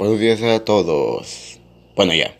Buenos días a todos. Bueno, ya.